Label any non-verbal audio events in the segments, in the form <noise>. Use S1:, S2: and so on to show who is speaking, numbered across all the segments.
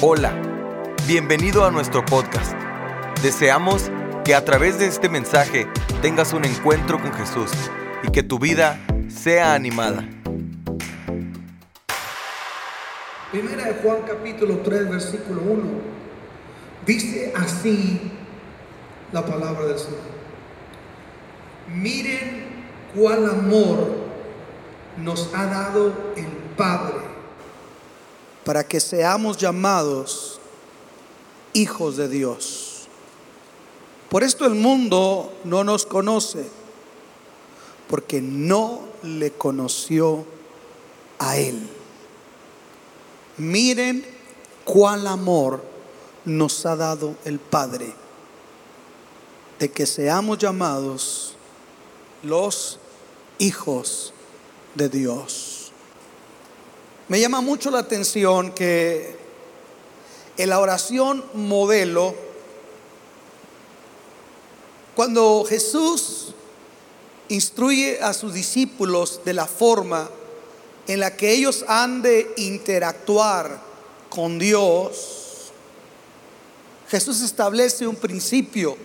S1: Hola, bienvenido a nuestro podcast. Deseamos que a través de este mensaje tengas un encuentro con Jesús y que tu vida sea animada.
S2: Primera de Juan capítulo 3 versículo 1 dice así la palabra del Señor. Miren cuál amor nos ha dado el Padre para que seamos llamados hijos de Dios. Por esto el mundo no nos conoce, porque no le conoció a Él. Miren cuál amor nos ha dado el Padre, de que seamos llamados los hijos de Dios. Me llama mucho la atención que en la oración modelo, cuando Jesús instruye a sus discípulos de la forma en la que ellos han de interactuar con Dios, Jesús establece un principio,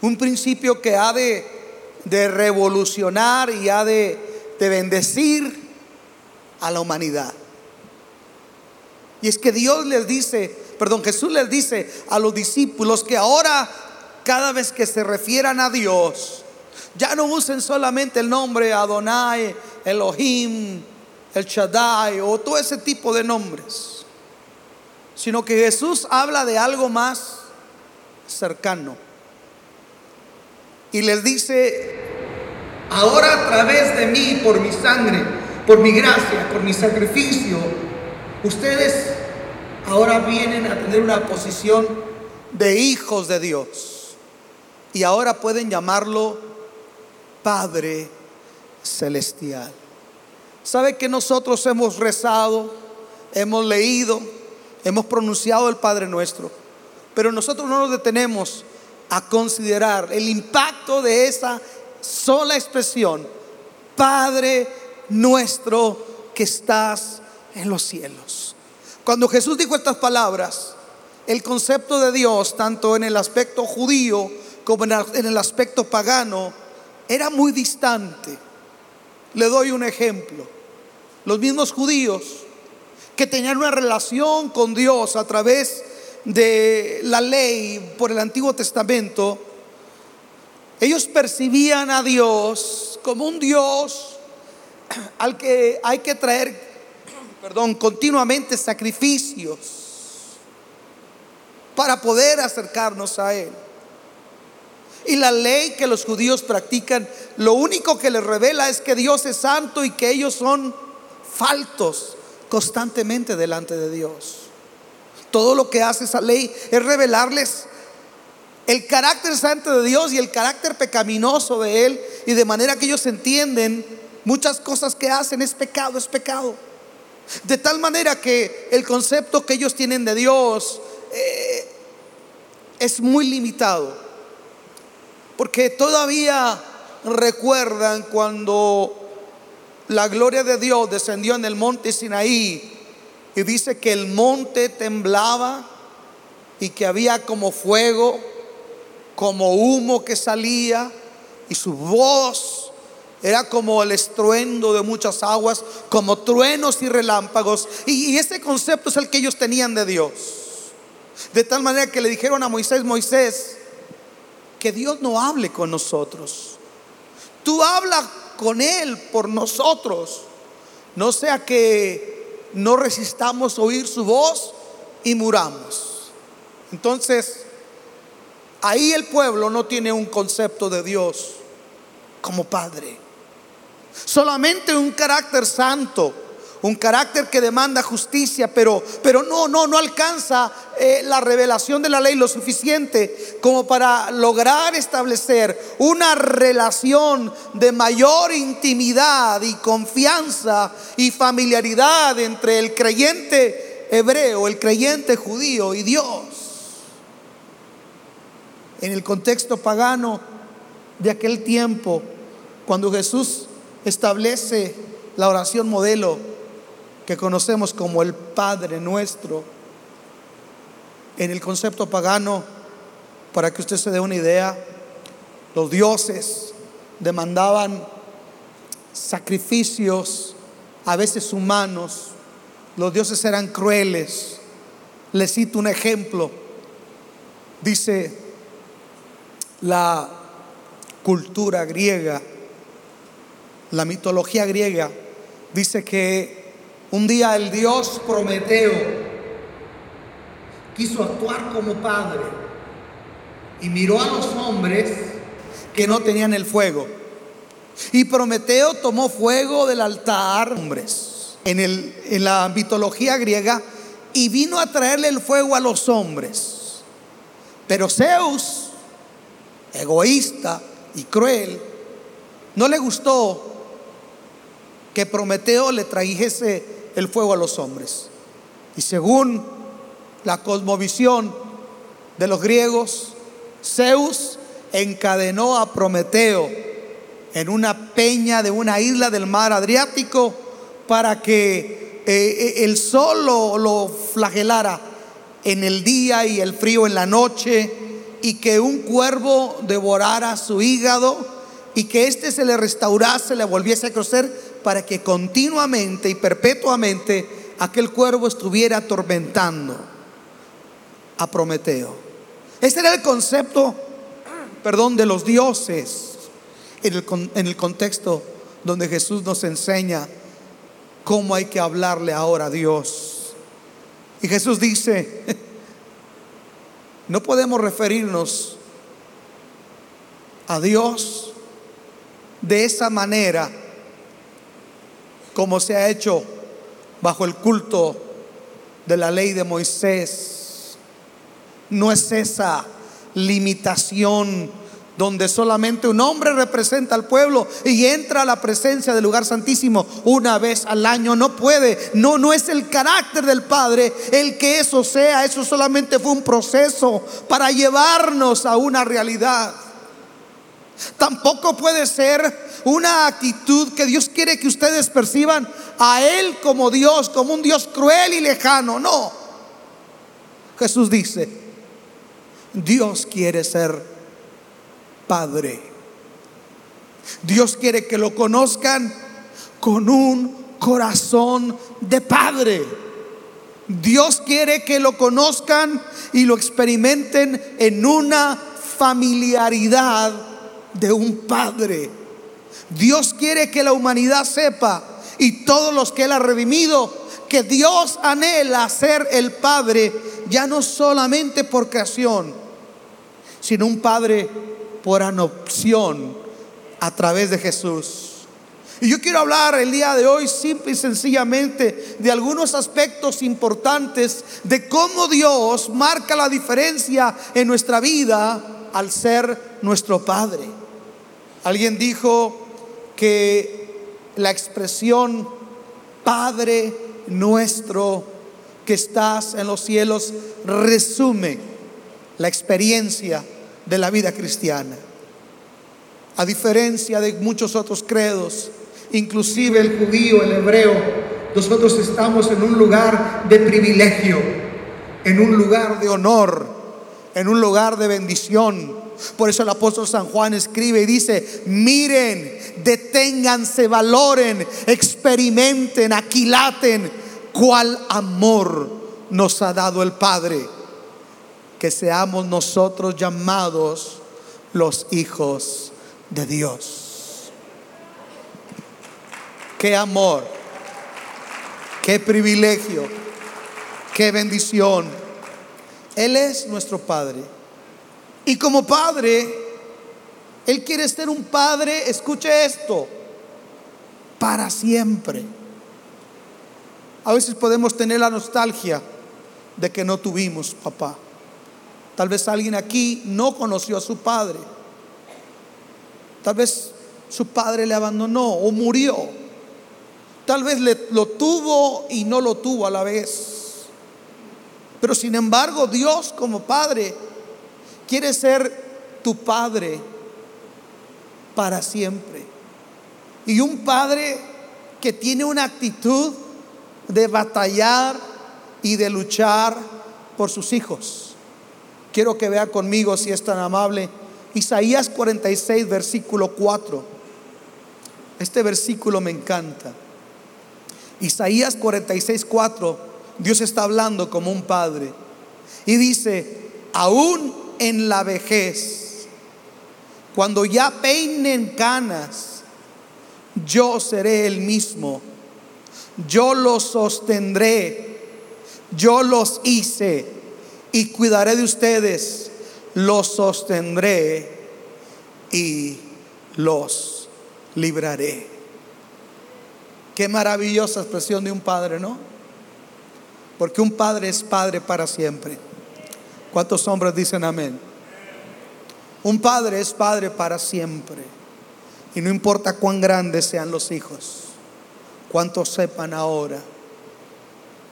S2: un principio que ha de, de revolucionar y ha de, de bendecir a la humanidad. Y es que Dios les dice, perdón, Jesús les dice a los discípulos que ahora cada vez que se refieran a Dios, ya no usen solamente el nombre Adonai, Elohim, el Shaddai o todo ese tipo de nombres, sino que Jesús habla de algo más cercano. Y les dice, ahora a través de mí, por mi sangre, por mi gracia, por mi sacrificio, ustedes ahora vienen a tener una posición de hijos de Dios. Y ahora pueden llamarlo Padre Celestial. ¿Sabe que nosotros hemos rezado, hemos leído, hemos pronunciado el Padre nuestro? Pero nosotros no nos detenemos a considerar el impacto de esa sola expresión, Padre nuestro que estás en los cielos. Cuando Jesús dijo estas palabras, el concepto de Dios, tanto en el aspecto judío como en el aspecto pagano, era muy distante. Le doy un ejemplo. Los mismos judíos que tenían una relación con Dios a través de la ley por el Antiguo Testamento, ellos percibían a Dios como un Dios <clears throat> al que hay que traer, <clears throat> perdón, continuamente sacrificios para poder acercarnos a Él. Y la ley que los judíos practican, lo único que les revela es que Dios es santo y que ellos son faltos constantemente delante de Dios. Todo lo que hace esa ley es revelarles el carácter santo de Dios y el carácter pecaminoso de Él, y de manera que ellos entienden Muchas cosas que hacen es pecado, es pecado. De tal manera que el concepto que ellos tienen de Dios eh, es muy limitado. Porque todavía recuerdan cuando la gloria de Dios descendió en el monte Sinaí y dice que el monte temblaba y que había como fuego, como humo que salía y su voz era como el estruendo de muchas aguas, como truenos y relámpagos. Y, ese concepto es el que ellos tenían de Dios. De tal manera que le dijeron a Moisés, Moisés, que Dios no hable con nosotros. Tú habla con Él por nosotros. No sea que no resistamos oír su voz y muramos. Entonces, ahí el pueblo no tiene un concepto de Dios como Padre. Solamente un carácter santo, un carácter que demanda justicia, pero, pero no, no, no alcanza eh, la revelación de la ley lo suficiente como para lograr establecer una relación de mayor intimidad y confianza y familiaridad entre el creyente hebreo, el creyente judío y Dios. En el contexto pagano de aquel tiempo, cuando Jesús establece la oración modelo que conocemos como el Padre nuestro. En el concepto pagano, para que usted se dé una idea, los dioses demandaban sacrificios, a veces humanos. Los dioses eran crueles. Les cito un ejemplo. Dice la cultura griega, la mitología griega, dice que un día el dios Prometeo quiso actuar como padre y miró a los hombres que no tenían el fuego. Y Prometeo tomó fuego del altar, hombres, en, el, en la mitología griega, y vino a traerle el fuego a los hombres. Pero Zeus, egoísta y cruel, no le gustó que Prometeo le trajese el fuego a los hombres. Y según la cosmovisión de los griegos, Zeus encadenó a Prometeo en una peña de una isla del mar Adriático para que eh, eh, el sol lo, lo flagelara en el día y el frío en la noche y que un cuervo devorara su hígado y que éste se le restaurase, le volviese a crecer para que continuamente y perpetuamente aquel cuervo estuviera atormentando a Prometeo. Ese era el concepto, perdón, de los dioses en el, en el contexto donde Jesús nos enseña cómo hay que hablarle ahora a Dios. Y Jesús dice, <laughs> no podemos referirnos a Dios de esa manera como se ha hecho bajo el culto de la ley de Moisés. No es esa limitación donde solamente un hombre representa al pueblo y entra a la presencia del lugar santísimo una vez al año. No puede, no, no es el carácter del Padre el que eso sea, eso solamente fue un proceso para llevarnos a una realidad. Tampoco puede ser una actitud que Dios quiere que ustedes perciban a Él como Dios, como un Dios cruel y lejano. No. Jesús dice, Dios quiere ser Padre. Dios quiere que lo conozcan con un corazón de Padre. Dios quiere que lo conozcan y lo experimenten en una familiaridad de un Padre. Dios quiere que la humanidad sepa y todos los que Él ha redimido que Dios anhela ser el Padre, ya no solamente por creación, sino un Padre por adopción a través de Jesús. Y yo quiero hablar el día de hoy simple y sencillamente de algunos aspectos importantes de cómo Dios marca la diferencia en nuestra vida al ser nuestro Padre. Alguien dijo que la expresión Padre nuestro que estás en los cielos resume la experiencia de la vida cristiana. A diferencia de muchos otros credos, inclusive el judío, el hebreo, nosotros estamos en un lugar de privilegio, en un lugar de honor, en un lugar de bendición. Por eso el apóstol San Juan escribe y dice, miren, deténganse, valoren, experimenten, aquilaten cuál amor nos ha dado el Padre que seamos nosotros llamados los hijos de Dios. Qué amor, qué privilegio, qué bendición. Él es nuestro Padre. Y como Padre, Él quiere ser un Padre, escuche esto, para siempre. A veces podemos tener la nostalgia de que no tuvimos papá. Tal vez alguien aquí no conoció a su padre. Tal vez su padre le abandonó o murió. Tal vez le, lo tuvo y no lo tuvo a la vez. Pero sin embargo, Dios como Padre quiere ser tu Padre para siempre. Y un Padre que tiene una actitud de batallar y de luchar por sus hijos. Quiero que vea conmigo, si es tan amable, Isaías 46, versículo 4. Este versículo me encanta. Isaías 46, 4, Dios está hablando como un padre. Y dice, aún en la vejez, cuando ya peinen canas, yo seré el mismo. Yo los sostendré, yo los hice y cuidaré de ustedes, los sostendré y los libraré. Qué maravillosa expresión de un padre, ¿no? Porque un padre es padre para siempre. ¿Cuántos hombres dicen amén? Un padre es padre para siempre. Y no importa cuán grandes sean los hijos, cuántos sepan ahora,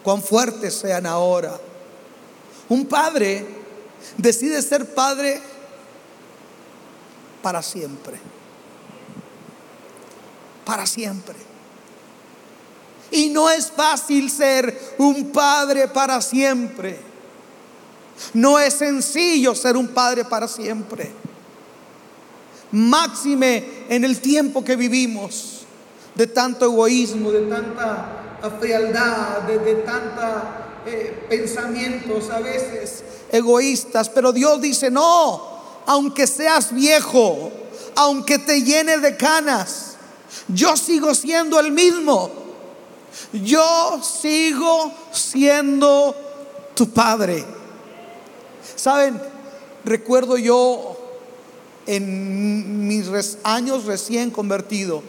S2: cuán fuertes sean ahora. Un padre decide ser padre para siempre. Para siempre. Y no es fácil ser un padre para siempre. No es sencillo ser un padre para siempre. Máxime en el tiempo que vivimos, de tanto egoísmo, de tanta frialdad, de, de eh, pensamientos a veces egoístas. Pero Dios dice, no, aunque seas viejo, aunque te llene de canas, yo sigo siendo el mismo. Yo sigo siendo tu padre. Saben, recuerdo yo en mis años recién convertido,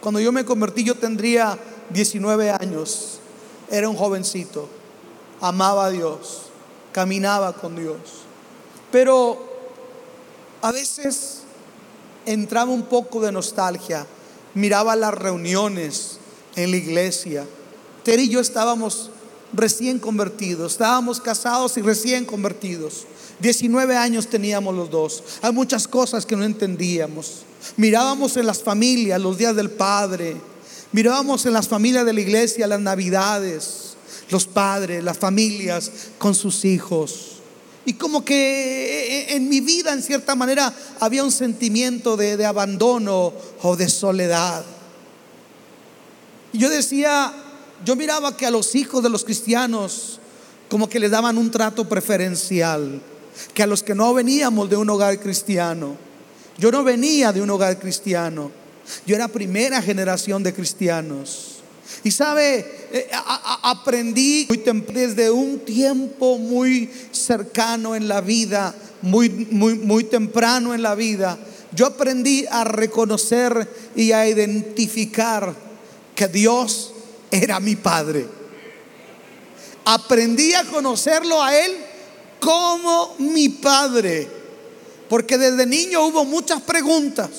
S2: cuando yo me convertí yo tendría 19 años, era un jovencito, amaba a Dios, caminaba con Dios, pero a veces entraba un poco de nostalgia, miraba las reuniones en la iglesia. Ter y yo estábamos recién convertidos, estábamos casados y recién convertidos. 19 años teníamos los dos. Hay muchas cosas que no entendíamos. Mirábamos en las familias los días del Padre. Mirábamos en las familias de la iglesia las navidades, los padres, las familias con sus hijos. Y como que en mi vida, en cierta manera, había un sentimiento de, de abandono o de soledad. Y yo decía, yo miraba que a los hijos de los cristianos como que les daban un trato preferencial, que a los que no veníamos de un hogar cristiano. Yo no venía de un hogar cristiano, yo era primera generación de cristianos. Y sabe, eh, aprendí desde un tiempo muy cercano en la vida, muy, muy, muy temprano en la vida. Yo aprendí a reconocer y a identificar que Dios era mi Padre. Aprendí a conocerlo a Él como mi Padre. Porque desde niño hubo muchas preguntas,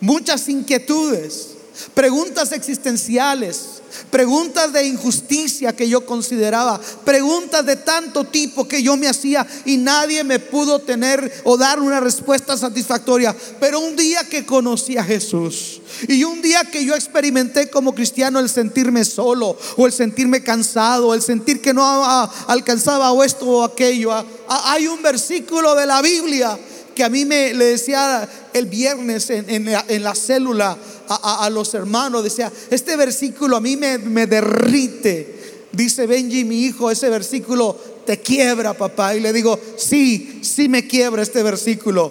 S2: muchas inquietudes, preguntas existenciales, preguntas de injusticia que yo consideraba, preguntas de tanto tipo que yo me hacía y nadie me pudo tener o dar una respuesta satisfactoria. Pero un día que conocí a Jesús y un día que yo experimenté como cristiano el sentirme solo o el sentirme cansado, el sentir que no alcanzaba esto o aquello, hay un versículo de la Biblia que a mí me le decía el viernes en, la, célula a, los hermanos, decía, este versículo a mí me, me derrite. Dice Benji, mi hijo, ese versículo te quiebra, papá. Y le digo, sí, sí me quiebra este versículo.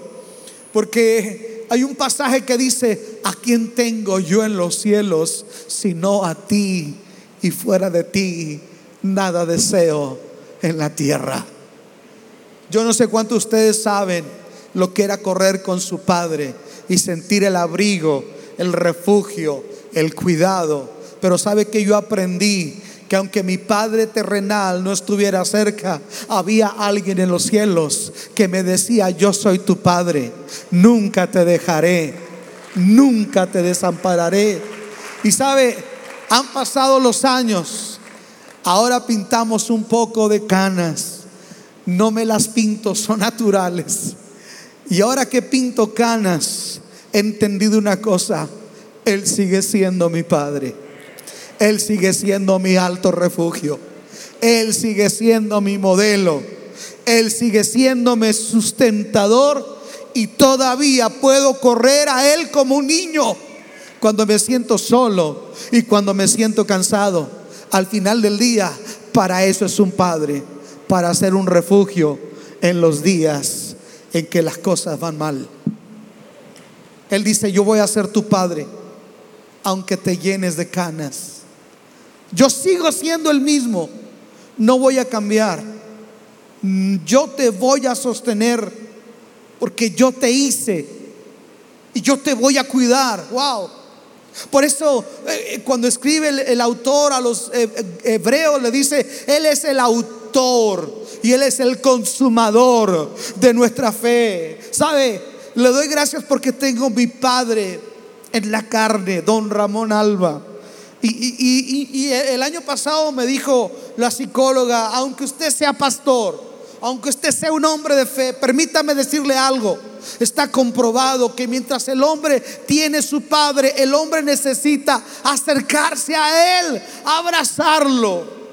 S2: Porque hay un pasaje que dice, ¿a quién tengo yo en los cielos sino a ti? Y fuera de ti, nada deseo en la tierra. Yo no sé cuántos ustedes saben lo que era correr con su padre y sentir el abrigo, el refugio, el cuidado. Pero sabe que yo aprendí que aunque mi Padre terrenal no estuviera cerca, había alguien en los cielos que me decía, yo soy tu Padre, nunca te dejaré, nunca te desampararé. Y sabe, han pasado los años, ahora pintamos un poco de canas, no me las pinto, son naturales. Y ahora que pinto canas, he entendido una cosa, Él sigue siendo mi Padre. Él sigue siendo mi alto refugio. Él sigue siendo mi modelo. Él sigue siéndome sustentador y todavía puedo correr a Él como un niño cuando me siento solo y cuando me siento cansado. Al final del día, para eso es un padre, para ser un refugio en los días en que las cosas van mal. Él dice, yo voy a ser tu padre, aunque te llenes de canas. Yo sigo siendo el mismo, no voy a cambiar. Yo te voy a sostener porque yo te hice y yo te voy a cuidar. Wow. Por eso eh, cuando escribe el, autor a los eh, hebreos le dice, Él es el autor y Él es el consumador de nuestra fe. ¿Sabe? Le doy gracias porque tengo mi padre en la carne, don Ramón Alba. Y, el año pasado me dijo la psicóloga, aunque usted sea pastor, aunque usted sea un hombre de fe, permítame decirle algo. Está comprobado que mientras el hombre tiene su padre, el hombre necesita acercarse a él, abrazarlo.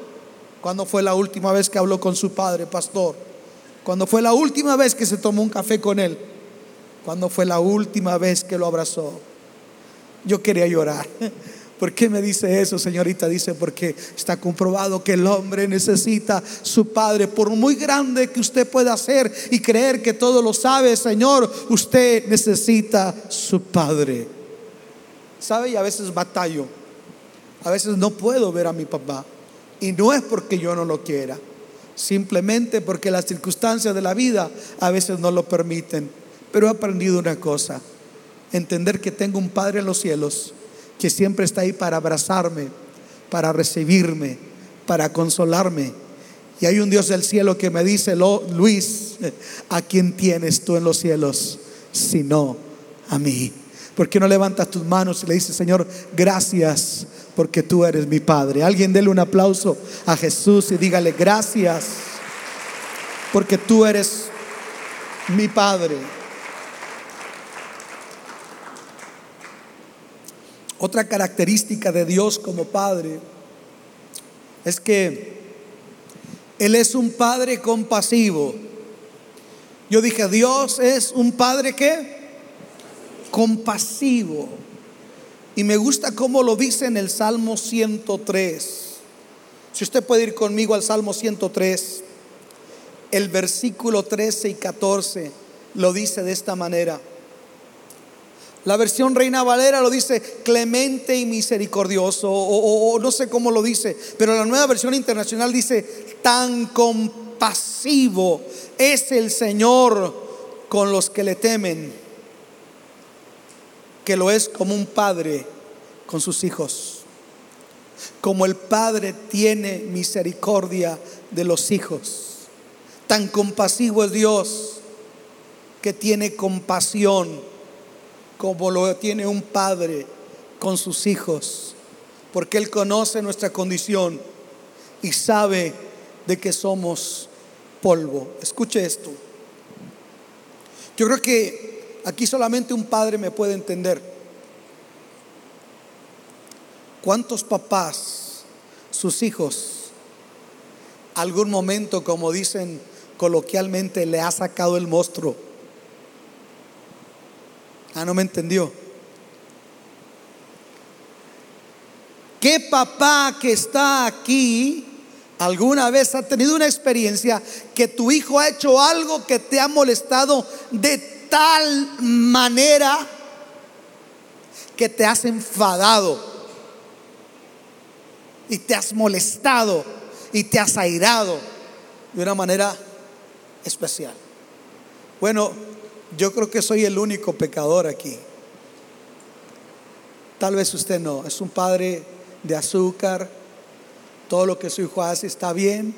S2: ¿Cuándo fue la última vez que habló con su padre, pastor? ¿Cuándo fue la última vez que se tomó un café con él? ¿Cuándo fue la última vez que lo abrazó? Yo quería llorar. <laughs> ¿Por qué me dice eso, señorita? Dice, porque está comprobado que el hombre necesita su padre. Por muy grande que usted pueda ser y creer que todo lo sabe, Señor, usted necesita su padre. ¿Sabe? Y a veces batallo. A veces no puedo ver a mi papá. Y no es porque yo no lo quiera. Simplemente porque las circunstancias de la vida a veces no lo permiten. Pero he aprendido una cosa, entender que tengo un Padre en los cielos que siempre está ahí para abrazarme, para recibirme, para consolarme. Y hay un Dios del cielo que me dice, Luis, ¿a quién tienes tú en los cielos? Sino a mí. ¿Por qué no levantas tus manos y le dices, Señor, gracias porque tú eres mi Padre? Alguien dele un aplauso a Jesús y dígale, gracias porque tú eres mi Padre. Otra característica de Dios como Padre es que Él es un Padre compasivo. Yo dije, Dios es un Padre que compasivo. Y me gusta cómo lo dice en el Salmo 103. Si usted puede ir conmigo al Salmo 103, el versículo 13 y 14 lo dice de esta manera. La versión Reina Valera lo dice clemente y misericordioso, o, no sé cómo lo dice, pero la nueva versión internacional dice tan compasivo es el Señor con los que le temen, que lo es como un padre con sus hijos. Como el padre tiene misericordia de los hijos. Tan compasivo es Dios que tiene compasión como lo tiene un padre con sus hijos, porque Él conoce nuestra condición y sabe de que somos polvo. Escuche esto. Yo creo que aquí solamente un padre me puede entender. ¿Cuántos papás, sus hijos, algún momento, como dicen coloquialmente, le ha sacado el monstruo? Ah, no me entendió. ¿Qué papá que está aquí alguna vez ha tenido una experiencia que tu hijo ha hecho algo que te ha molestado de tal manera que te has enfadado y te has molestado y te has airado de una manera especial? Bueno, yo creo que soy el único pecador aquí. Tal vez usted no, es un padre de azúcar, todo lo que su hijo hace está bien,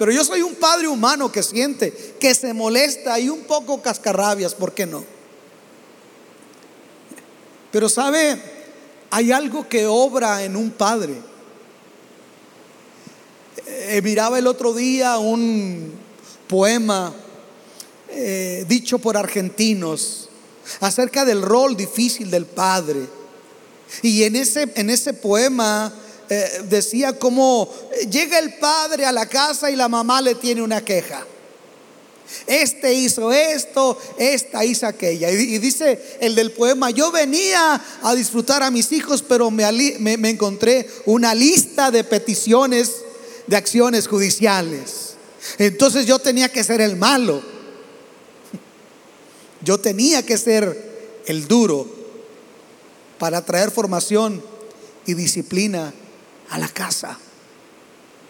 S2: pero yo soy un padre humano que siente, que se molesta y un poco cascarrabias, ¿por qué no? Pero sabe, hay algo que obra en un padre. Eh, miraba el otro día un poema eh, dicho por argentinos acerca del rol difícil del padre. Y en ese, en ese poema eh, decía cómo llega el padre a la casa y la mamá le tiene una queja. Este hizo esto, esta hizo aquella. Y, dice el del poema, yo venía a disfrutar a mis hijos, pero me, me encontré una lista de peticiones de acciones judiciales. Entonces yo tenía que ser el malo. Yo tenía que ser el duro para traer formación y disciplina a la casa.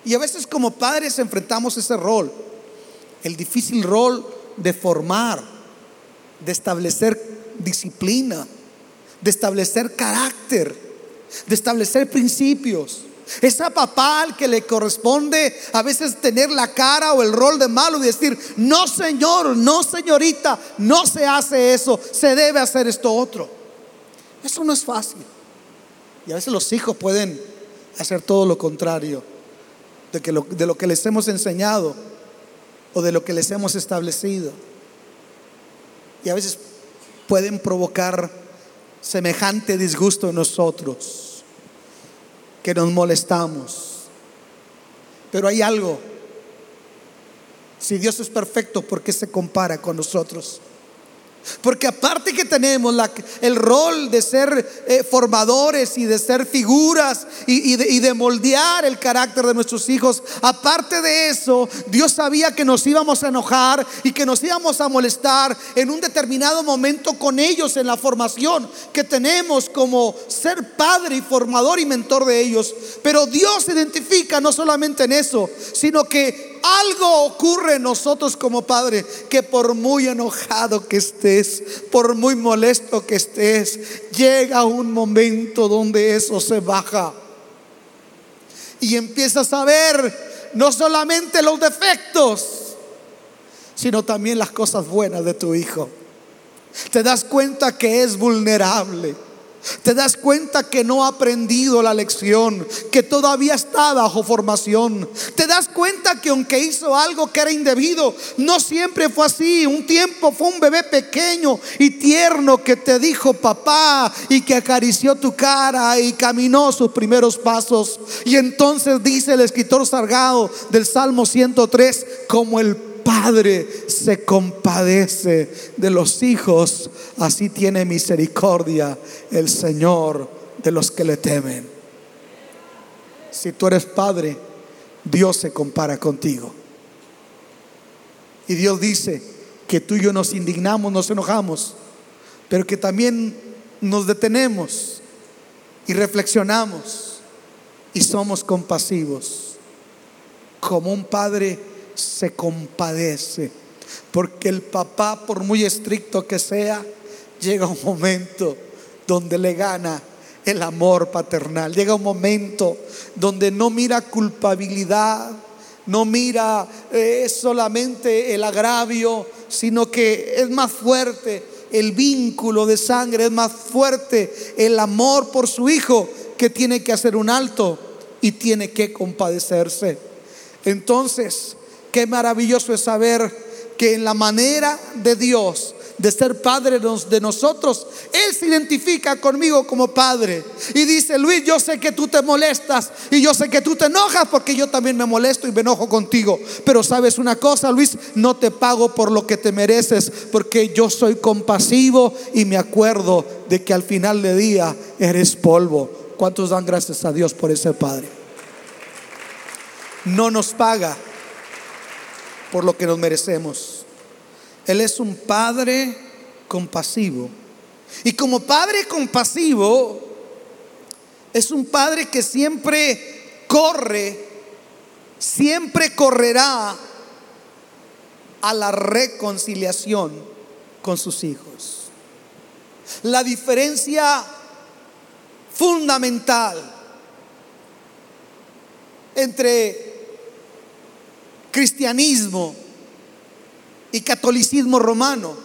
S2: Y a veces como padres enfrentamos ese rol, el difícil rol de formar, de establecer disciplina, de establecer carácter, de establecer principios. Es a papá al que le corresponde a veces tener la cara o el rol de malo y decir, no señor, no señorita, no se hace eso, se debe hacer esto otro. Eso no es fácil. Y a veces los hijos pueden hacer todo lo contrario de, que lo, de lo que les hemos enseñado o de lo que les hemos establecido. Y a veces pueden provocar semejante disgusto en nosotros, que nos molestamos. Pero hay algo. Si Dios es perfecto, ¿por qué se compara con nosotros? Porque aparte que tenemos el rol de ser eh, formadores y de ser figuras y, de, moldear el carácter de nuestros hijos, aparte de eso, Dios sabía que nos íbamos a enojar y que nos íbamos a molestar en un determinado momento con ellos en la formación que tenemos como ser padre y formador y mentor de ellos. Pero Dios se identifica no solamente en eso, sino que algo ocurre en nosotros como padre, que por muy enojado que estés, por muy molesto que estés, llega un momento donde eso se baja. Y empiezas a ver no solamente los defectos, sino también las cosas buenas de tu hijo. Te das cuenta que es vulnerable te das cuenta que no ha aprendido la lección, que todavía está bajo formación. Te das cuenta que aunque hizo algo que era indebido, no siempre fue así. Un tiempo fue un bebé pequeño y tierno que te dijo papá y que acarició tu cara y caminó sus primeros pasos. Y entonces dice el escritor Sargado del Salmo 103, como el padre se compadece de los hijos, así tiene misericordia el Señor de los que le temen. Si tú eres padre, Dios se compara contigo. Y Dios dice que tú y yo nos indignamos, nos enojamos, pero que también nos detenemos y reflexionamos y somos compasivos. Como un padre se compadece. Porque el papá, por muy estricto que sea, llega un momento donde le gana el amor paternal. Llega un momento donde no mira culpabilidad, no mira eh, solamente el agravio, sino que es más fuerte el vínculo de sangre, es más fuerte el amor por su hijo que tiene que hacer un alto y tiene que compadecerse. Entonces, Qué maravilloso es saber que en la manera de Dios de ser padre de nosotros, Él se identifica conmigo como padre. Y dice, Luis, yo sé que tú te molestas y yo sé que tú te enojas porque yo también me molesto y me enojo contigo. Pero sabes una cosa, Luis, no te pago por lo que te mereces porque yo soy compasivo y me acuerdo de que al final de día eres polvo. ¿Cuántos dan gracias a Dios por ese padre? No nos paga por lo que nos merecemos. Él es un padre compasivo. Y como padre compasivo, es un padre que siempre corre, siempre correrá a la reconciliación con sus hijos. La diferencia fundamental entre cristianismo y catolicismo romano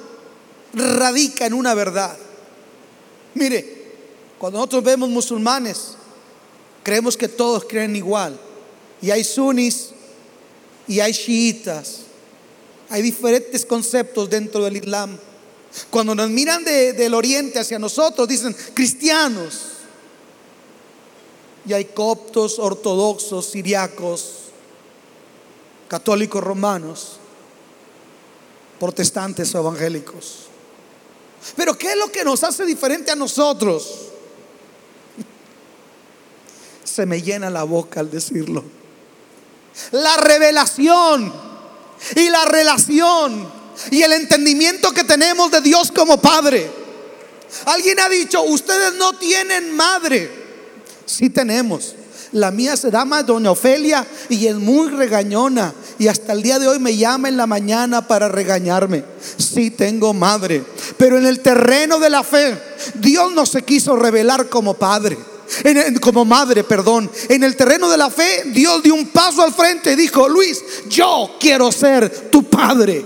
S2: radica en una verdad. Mire, cuando nosotros vemos musulmanes, creemos que todos creen igual. Y hay sunis y hay chiitas. Hay diferentes conceptos dentro del Islam. Cuando nos miran del oriente hacia nosotros, dicen cristianos. Y hay coptos, ortodoxos, siriacos, católicos romanos. protestantes o evangélicos. Pero ¿qué es lo que nos hace diferente a nosotros? <laughs> Se me llena la boca al decirlo. La revelación y la relación y el entendimiento que tenemos de Dios como Padre. Alguien ha dicho, ustedes no tienen madre. Sí tenemos. La mía se llama Doña Ofelia y es muy regañona. Y hasta el día de hoy me llama en la mañana para regañarme. Sí tengo madre. Pero en el terreno de la fe, Dios no se quiso revelar como padre. como madre, perdón. En el terreno de la fe, Dios dio un paso al frente y dijo, Luis, yo quiero ser tu padre.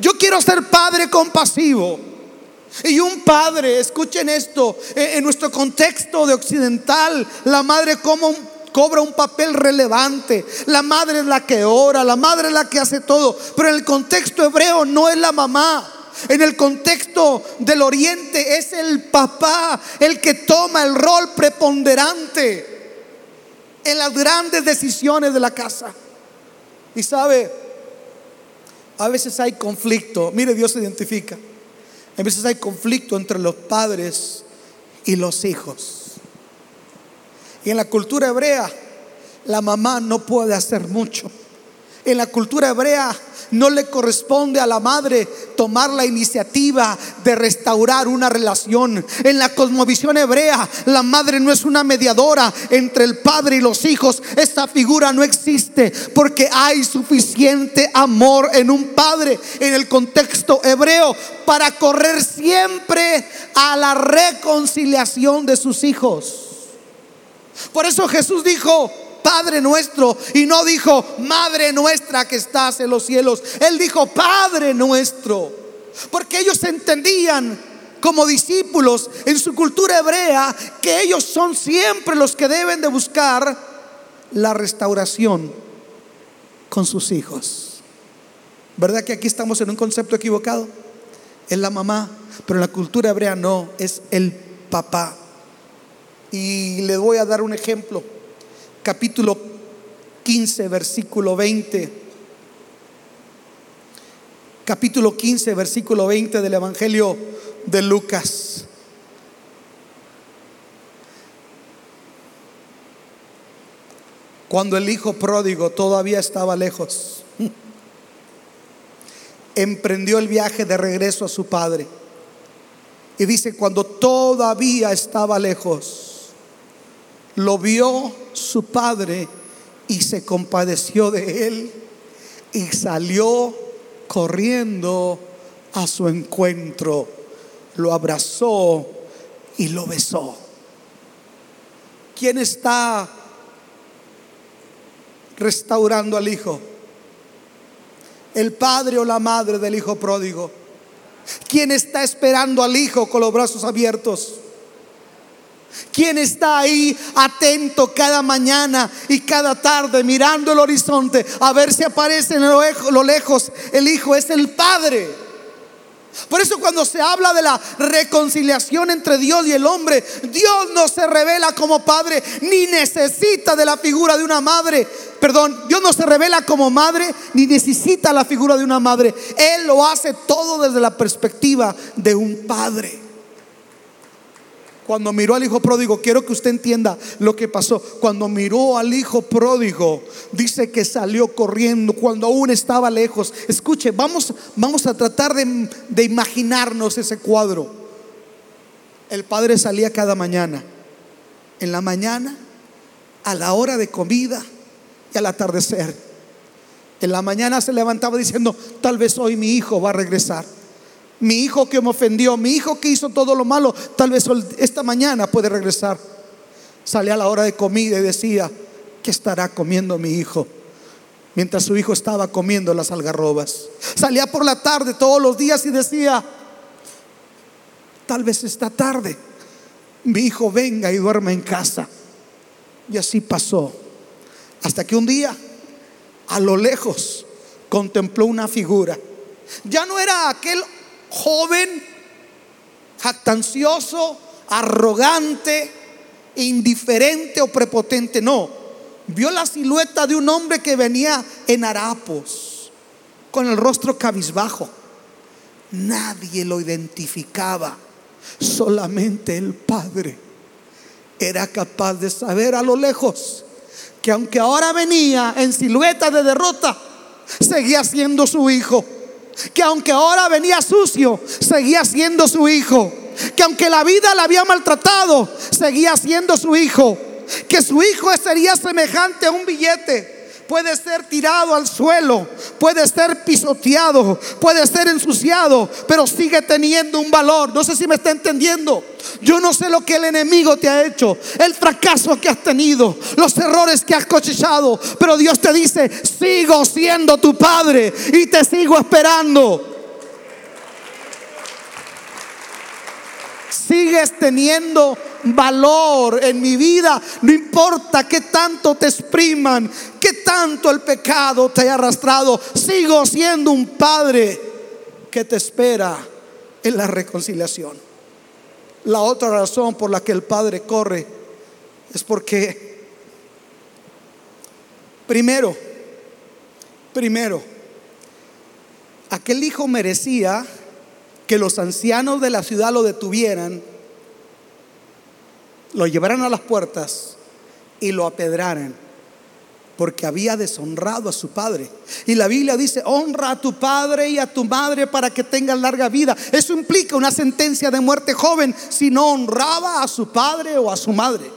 S2: Yo quiero ser padre compasivo. Y un padre, escuchen esto, en nuestro contexto de occidental, la madre cobra un papel relevante. La madre es la que ora, la madre es la que hace todo. Pero en el contexto hebreo no es la mamá. En el contexto del oriente es el papá el que toma el rol preponderante en las grandes decisiones de la casa. Y sabe, a veces hay conflicto. Mire, Dios se identifica. A veces hay conflicto entre los padres y los hijos. Y en la cultura hebrea, la mamá no puede hacer mucho. En la cultura hebrea no le corresponde a la madre tomar la iniciativa de restaurar una relación. En la cosmovisión hebrea, la madre no es una mediadora entre el padre y los hijos. Esta figura no existe porque hay suficiente amor en un padre en el contexto hebreo para correr siempre a la reconciliación de sus hijos. Por eso Jesús dijo, Padre nuestro, y no dijo, Madre nuestra que estás en los cielos. Él dijo, Padre nuestro, porque ellos entendían como discípulos en su cultura hebrea que ellos son siempre los que deben de buscar la restauración con sus hijos. ¿Verdad que aquí estamos en un concepto equivocado? Es la mamá, pero en la cultura hebrea no, es el papá. Y le voy a dar un ejemplo. Capítulo 15, versículo 20. Capítulo 15, versículo 20 del Evangelio de Lucas. Cuando el hijo pródigo todavía estaba lejos, <laughs> emprendió el viaje de regreso a su padre. Y dice, cuando todavía estaba lejos, lo vio su padre y se compadeció de él y salió corriendo a su encuentro. Lo abrazó y lo besó. ¿Quién está restaurando al hijo? ¿El padre o la madre del hijo pródigo? ¿Quién está esperando al hijo con los brazos abiertos? ¿Quién está ahí atento cada mañana y cada tarde mirando el horizonte a ver si aparece en lo lejos el Hijo? Es el Padre. Por eso cuando se habla de la reconciliación entre Dios y el hombre, Dios no se revela como padre ni necesita de la figura de una madre. Perdón, Dios no se revela como madre ni necesita la figura de una madre. Él lo hace todo desde la perspectiva de un padre. Cuando miró al hijo pródigo, quiero que usted entienda lo que pasó. Cuando miró al hijo pródigo, dice que salió corriendo cuando aún estaba lejos. Escuche, vamos, vamos a tratar de, de imaginarnos ese cuadro. El padre salía cada mañana. En la mañana, a la hora de comida y al atardecer. En la mañana se levantaba diciendo, tal vez hoy mi hijo va a regresar mi hijo que me ofendió, mi hijo que hizo todo lo malo, tal vez esta mañana puede regresar. Salía a la hora de comida y decía, ¿qué estará comiendo mi hijo? Mientras su hijo estaba comiendo las algarrobas. Salía por la tarde todos los días y decía, tal vez esta tarde mi hijo venga y duerma en casa. Y así pasó. Hasta que un día, a lo lejos, contempló una figura. Ya no era aquel joven, jactancioso, arrogante, indiferente o prepotente. No, vio la silueta de un hombre que venía en harapos. con el rostro cabizbajo. Nadie lo identificaba, solamente el Padre era capaz de saber a lo lejos que aunque ahora venía en silueta de derrota, seguía siendo su hijo. Que aunque ahora venía sucio, seguía siendo su hijo. Que aunque la vida le había maltratado, seguía siendo su hijo. Que su hijo sería semejante a un billete puede ser tirado al suelo, puede ser pisoteado, puede ser ensuciado, pero sigue teniendo un valor. No sé si me está entendiendo. Yo no sé lo que el enemigo te ha hecho, el fracaso que has tenido, los errores que has cosechado, pero Dios te dice, sigo siendo tu padre y te sigo esperando. Sigues teniendo valor en mi vida. No importa que tanto te expriman, que tanto el pecado te haya arrastrado. Sigo siendo un padre que te espera en la reconciliación. La otra razón por la que el padre corre es porque, primero, primero, aquel hijo merecía que los ancianos de la ciudad lo detuvieran lo llevaran a las puertas y lo apedraran porque había deshonrado a su padre. Y la Biblia dice, honra a tu padre y a tu madre para que tengan larga vida. Eso implica una sentencia de muerte joven si no honraba a su padre o a su madre.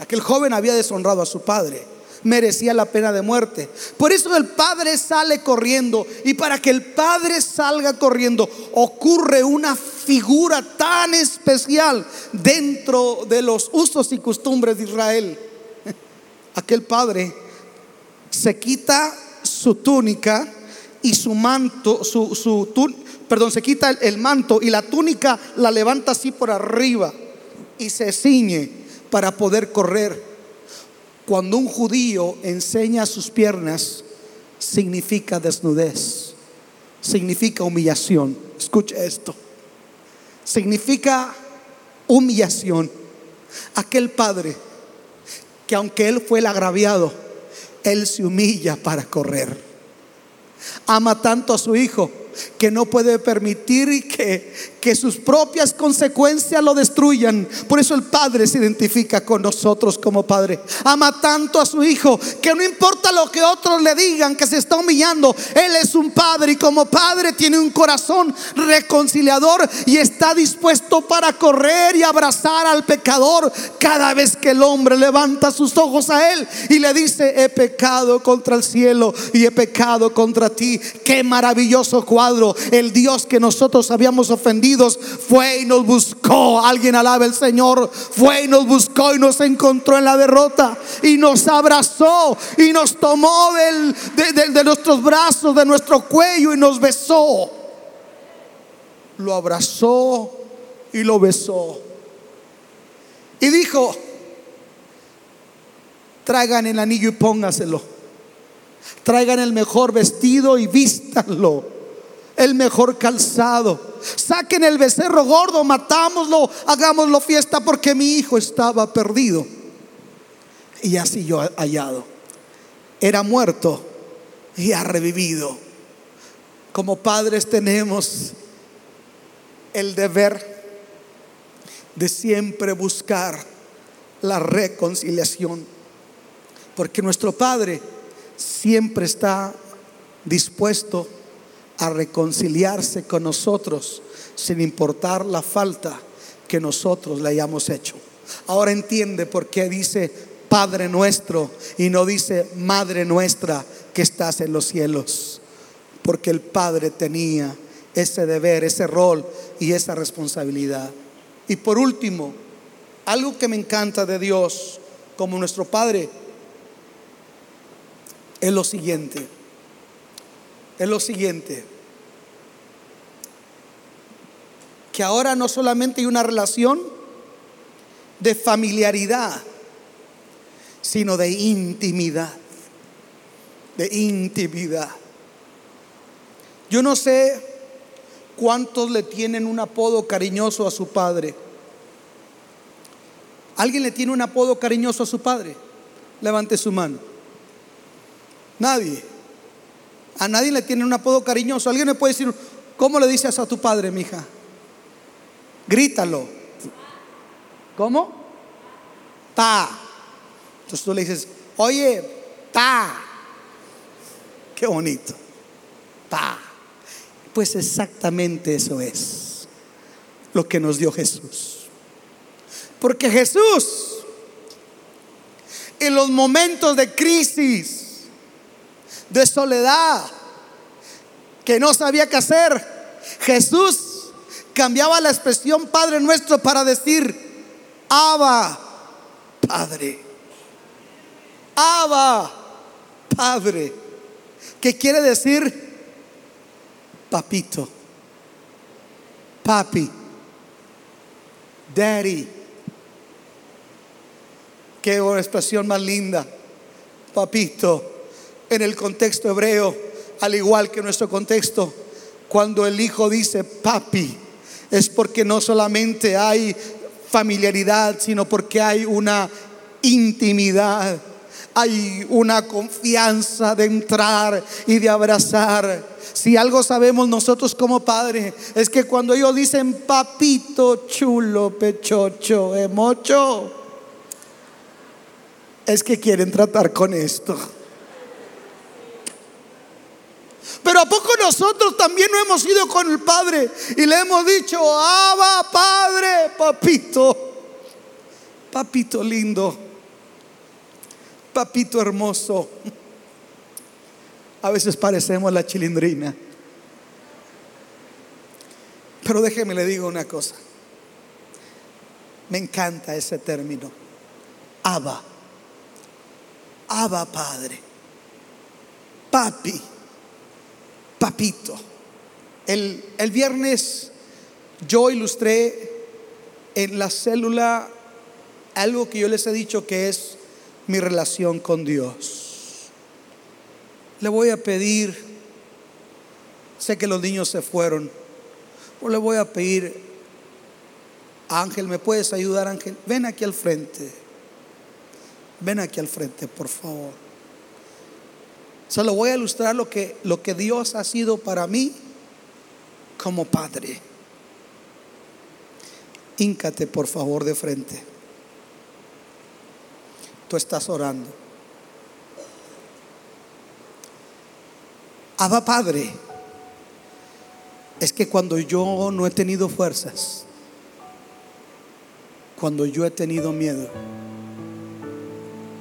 S2: Aquel joven había deshonrado a su padre merecía la pena de muerte. Por eso el padre sale corriendo y para que el padre salga corriendo ocurre una figura tan especial dentro de los usos y costumbres de Israel. <laughs> Aquel padre se quita su túnica y su manto, su, su perdón, se quita el manto y la túnica la levanta así por arriba y se ciñe para poder correr. Cuando un judío enseña sus piernas, significa desnudez, significa humillación. Escucha esto. Significa humillación. Aquel padre que aunque él fue el agraviado, él se humilla para correr. Ama tanto a su hijo que no puede permitir que, que sus propias consecuencias lo destruyan. Por eso el Padre se identifica con nosotros como Padre. Ama tanto a su Hijo que no importa lo que otros le digan, que se está humillando. Él es un Padre y como Padre tiene un corazón reconciliador y está dispuesto para correr y abrazar al pecador cada vez que el hombre levanta sus ojos a Él y le dice, he pecado contra el cielo y he pecado contra ti. Qué maravilloso cuadro el Dios que nosotros habíamos ofendido fue y nos buscó. Alguien alaba el Señor. Fue y nos buscó y nos encontró en la derrota. Y nos abrazó y nos tomó de, de nuestros brazos, de nuestro cuello y nos besó. Lo abrazó y lo besó. Y dijo, traigan el anillo y póngaselo. Traigan el mejor vestido y vístanlo el mejor calzado. Saquen el becerro gordo, matámoslo, hagámoslo fiesta porque mi hijo estaba perdido. Y así yo hallado. Era muerto y ha revivido. Como padres tenemos el deber de siempre buscar la reconciliación. Porque nuestro Padre siempre está dispuesto a reconciliarse con nosotros sin importar la falta que nosotros le hayamos hecho. Ahora entiende por qué dice Padre nuestro y no dice Madre nuestra que estás en los cielos. Porque el Padre tenía ese deber, ese rol y esa responsabilidad. Y por último, algo que me encanta de Dios como nuestro Padre es lo siguiente es lo siguiente, que ahora no solamente hay una relación de familiaridad, sino de intimidad, de intimidad. Yo no sé cuántos le tienen un apodo cariñoso a su padre. ¿Alguien le tiene un apodo cariñoso a su padre? Levante su mano. Nadie. A nadie le tiene un apodo cariñoso. Alguien me puede decir, ¿cómo le dices a tu padre, mija? Grítalo. ¿Cómo? Ta. Entonces tú le dices, oye, ta. Qué bonito. Ta. Pues exactamente eso es lo que nos dio Jesús. Porque Jesús, en los momentos de crisis, de soledad, que no sabía qué hacer, Jesús cambiaba la expresión Padre nuestro para decir, Abba, Padre. Abba, Padre. Que quiere decir papito, papi, daddy. Qué expresión más linda, papito en el contexto hebreo, al igual que nuestro contexto, cuando el hijo dice papi, es porque no solamente hay familiaridad, sino porque hay una intimidad, hay una confianza de entrar y de abrazar. Si algo sabemos nosotros como padres, es que cuando ellos dicen papito chulo, pechocho, emocho, es que quieren tratar con esto. Pero ¿a poco nosotros también no hemos ido con el Padre y le hemos dicho, Abba, Padre, papito, papito lindo, papito hermoso? A veces parecemos la chilindrina. Pero déjeme le digo una cosa. Me encanta ese término. Abba. Abba Padre. Papi papito. El, el viernes yo ilustré en la célula algo que yo les he dicho que es mi relación con Dios. Le voy a pedir, sé que los niños se fueron, pero le voy a pedir, Ángel, ¿me puedes ayudar, Ángel? Ven aquí al frente. Ven aquí al frente, por favor. Solo voy a ilustrar lo que, lo que Dios ha sido para mí como padre. Híncate por favor de frente. Tú estás orando. Abba Padre, es que cuando yo no he tenido fuerzas, cuando yo he tenido miedo,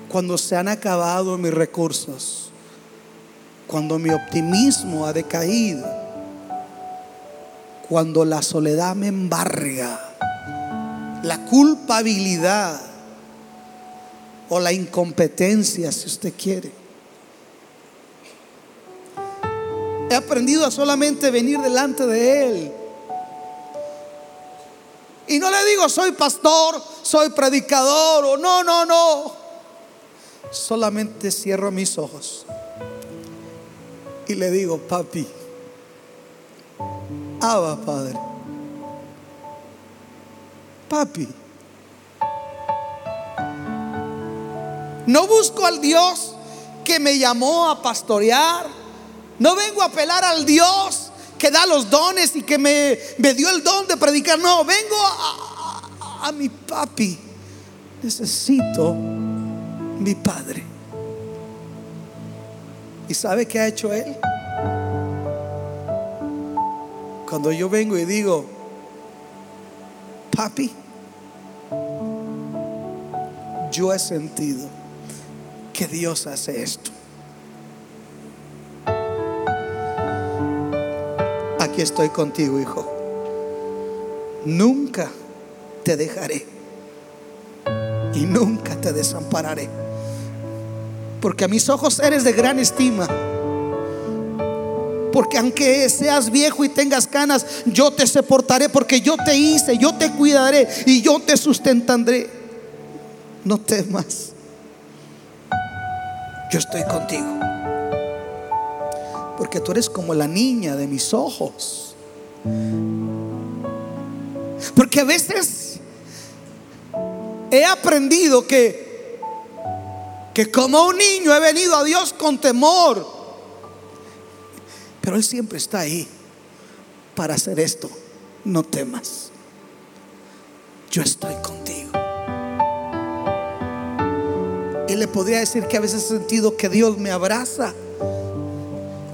S2: cuando se han acabado mis recursos, cuando mi optimismo ha decaído, cuando la soledad me embarga, la culpabilidad o la incompetencia, si usted quiere. He aprendido a solamente venir delante de Él. Y no le digo soy pastor, soy predicador o no, no, no. Solamente cierro mis ojos y le digo, papi, Abba Padre, papi, no busco al Dios que me llamó a pastorear, no vengo a apelar al Dios que da los dones y que me, me dio el don de predicar, no, vengo a, a mi papi, necesito mi Padre. ¿Y sabe qué ha hecho Él? Cuando yo vengo y digo, papi, yo he sentido que Dios hace esto. Aquí estoy contigo, hijo. Nunca te dejaré y nunca te desampararé porque a mis ojos eres de gran estima. Porque aunque seas viejo y tengas canas, yo te soportaré porque yo te hice, yo te cuidaré y yo te sustentaré. No temas. Yo estoy contigo. Porque tú eres como la niña de mis ojos. Porque a veces he aprendido que que como un niño he venido a Dios con temor Pero Él siempre está ahí para hacer esto. No temas. Yo estoy contigo. Y le podría decir que a veces he sentido que Dios me abraza,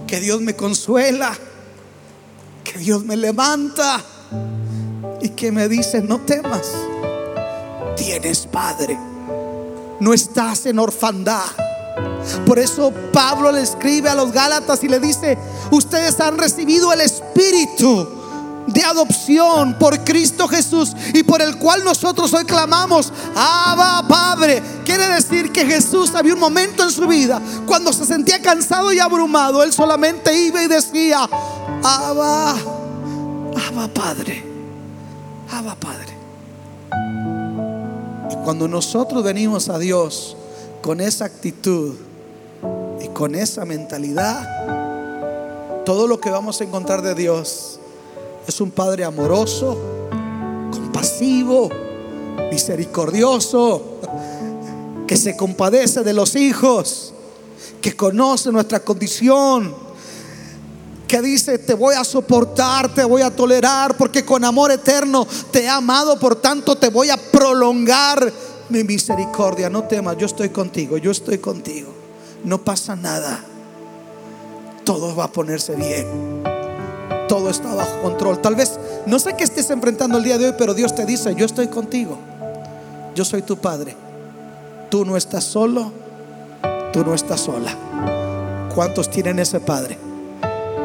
S2: que Dios me consuela, que Dios me levanta y que me dice, no temas, tienes Padre, no estás en orfandad. Por eso Pablo le escribe a los Gálatas y le dice, ustedes han recibido el Espíritu de adopción por Cristo Jesús y por el cual nosotros hoy clamamos, Abba Padre. Quiere decir que Jesús había un momento en su vida cuando se sentía cansado y abrumado, él solamente iba y decía, Abba, Abba Padre, Abba Padre. Cuando nosotros venimos a Dios con esa actitud y con esa mentalidad, todo lo que vamos a encontrar de Dios es un Padre amoroso, compasivo, misericordioso, que se compadece de los hijos, que conoce nuestra condición, que dice, te voy a soportar, te voy a tolerar, porque con amor eterno te he amado, por tanto te voy a prolongar mi misericordia. No temas, yo estoy contigo, yo estoy contigo. No pasa nada. Todo va a ponerse bien todo está bajo control. Tal vez no sé qué estés enfrentando el día de hoy, pero Dios te dice, yo estoy contigo. Yo soy tu Padre. Tú no estás solo, tú no estás sola. ¿Cuántos tienen ese Padre?